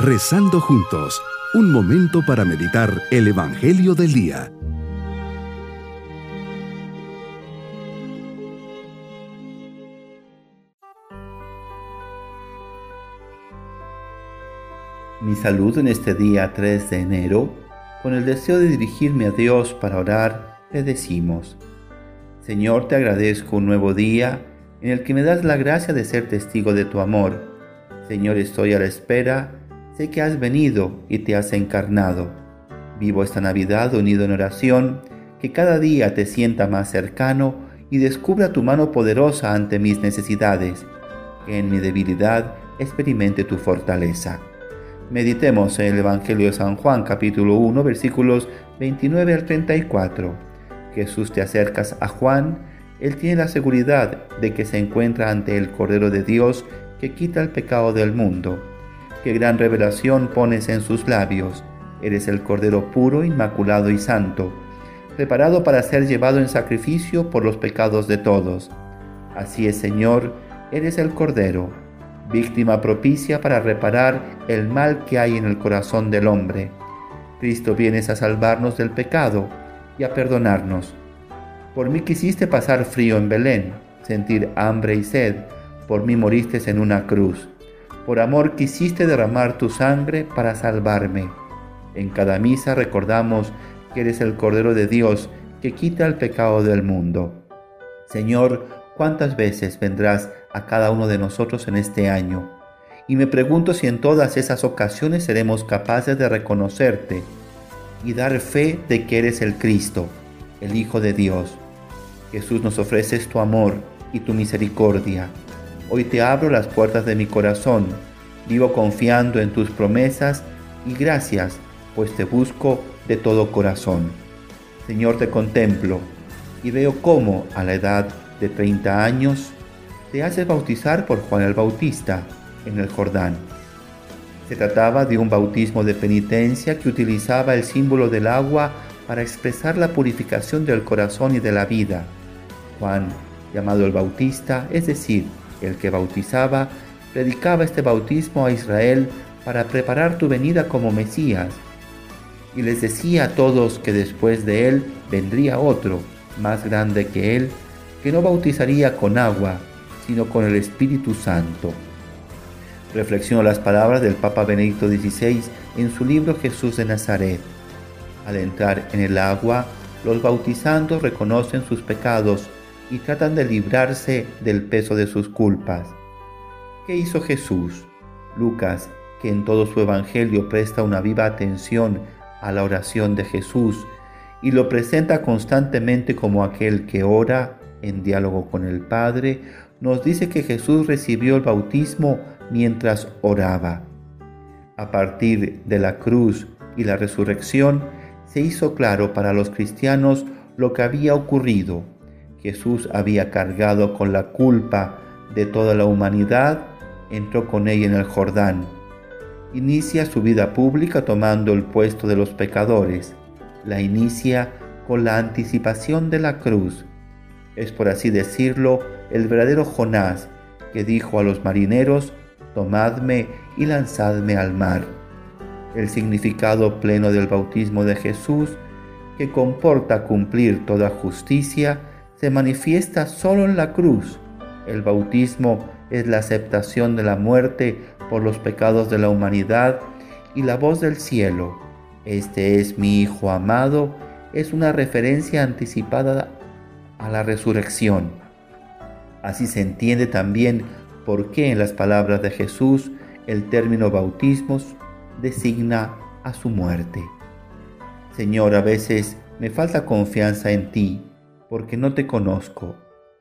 Rezando juntos, un momento para meditar el Evangelio del Día. Mi saludo en este día 3 de enero, con el deseo de dirigirme a Dios para orar, le decimos, Señor, te agradezco un nuevo día en el que me das la gracia de ser testigo de tu amor. Señor, estoy a la espera, sé que has venido y te has encarnado. Vivo esta Navidad unido en oración, que cada día te sienta más cercano y descubra tu mano poderosa ante mis necesidades, que en mi debilidad experimente tu fortaleza. Meditemos en el Evangelio de San Juan capítulo 1 versículos 29 al 34. Jesús te acercas a Juan, él tiene la seguridad de que se encuentra ante el Cordero de Dios que quita el pecado del mundo. Qué gran revelación pones en sus labios. Eres el Cordero puro, inmaculado y santo, preparado para ser llevado en sacrificio por los pecados de todos. Así es, Señor, eres el Cordero víctima propicia para reparar el mal que hay en el corazón del hombre. Cristo vienes a salvarnos del pecado y a perdonarnos. Por mí quisiste pasar frío en Belén, sentir hambre y sed, por mí moriste en una cruz. Por amor quisiste derramar tu sangre para salvarme. En cada misa recordamos que eres el Cordero de Dios que quita el pecado del mundo. Señor, ¿cuántas veces vendrás a cada uno de nosotros en este año. Y me pregunto si en todas esas ocasiones seremos capaces de reconocerte y dar fe de que eres el Cristo, el Hijo de Dios. Jesús nos ofreces tu amor y tu misericordia. Hoy te abro las puertas de mi corazón, vivo confiando en tus promesas y gracias, pues te busco de todo corazón. Señor, te contemplo y veo cómo a la edad de 30 años te hace bautizar por Juan el Bautista en el Jordán. Se trataba de un bautismo de penitencia que utilizaba el símbolo del agua para expresar la purificación del corazón y de la vida. Juan, llamado el Bautista, es decir, el que bautizaba, predicaba este bautismo a Israel para preparar tu venida como Mesías. Y les decía a todos que después de él vendría otro, más grande que él, que no bautizaría con agua, sino con el Espíritu Santo. Reflexionó las palabras del Papa Benedicto XVI en su libro Jesús de Nazaret. Al entrar en el agua, los bautizandos reconocen sus pecados y tratan de librarse del peso de sus culpas. ¿Qué hizo Jesús? Lucas, que en todo su Evangelio presta una viva atención a la oración de Jesús y lo presenta constantemente como aquel que ora en diálogo con el Padre, nos dice que Jesús recibió el bautismo mientras oraba. A partir de la cruz y la resurrección, se hizo claro para los cristianos lo que había ocurrido. Jesús había cargado con la culpa de toda la humanidad, entró con ella en el Jordán. Inicia su vida pública tomando el puesto de los pecadores. La inicia con la anticipación de la cruz es por así decirlo el verdadero Jonás que dijo a los marineros, tomadme y lanzadme al mar. El significado pleno del bautismo de Jesús, que comporta cumplir toda justicia, se manifiesta solo en la cruz. El bautismo es la aceptación de la muerte por los pecados de la humanidad y la voz del cielo. Este es mi Hijo amado, es una referencia anticipada a la resurrección. Así se entiende también por qué en las palabras de Jesús el término bautismos designa a su muerte. Señor, a veces me falta confianza en ti porque no te conozco.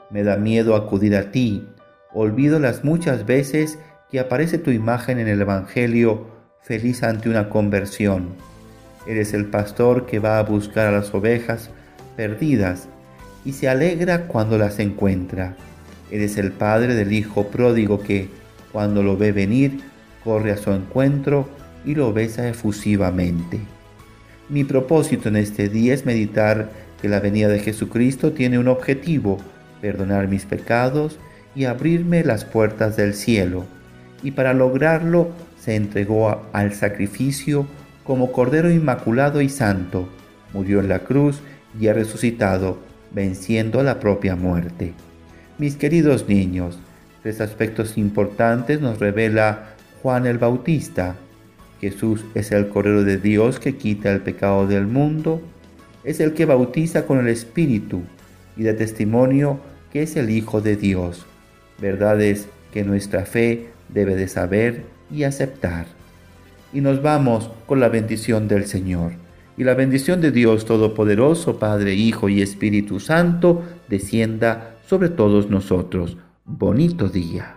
Me da miedo acudir a ti. Olvido las muchas veces que aparece tu imagen en el Evangelio feliz ante una conversión. Eres el pastor que va a buscar a las ovejas perdidas y se alegra cuando las encuentra. Eres el padre del hijo pródigo que, cuando lo ve venir, corre a su encuentro y lo besa efusivamente. Mi propósito en este día es meditar que la venida de Jesucristo tiene un objetivo, perdonar mis pecados y abrirme las puertas del cielo. Y para lograrlo se entregó al sacrificio como Cordero Inmaculado y Santo, murió en la cruz y ha resucitado, venciendo la propia muerte. Mis queridos niños, tres aspectos importantes nos revela Juan el Bautista. Jesús es el Cordero de Dios que quita el pecado del mundo, es el que bautiza con el Espíritu y da testimonio que es el Hijo de Dios. Verdades que nuestra fe debe de saber y aceptar. Y nos vamos con la bendición del Señor. Y la bendición de Dios Todopoderoso, Padre, Hijo y Espíritu Santo, descienda sobre todos nosotros. Bonito día.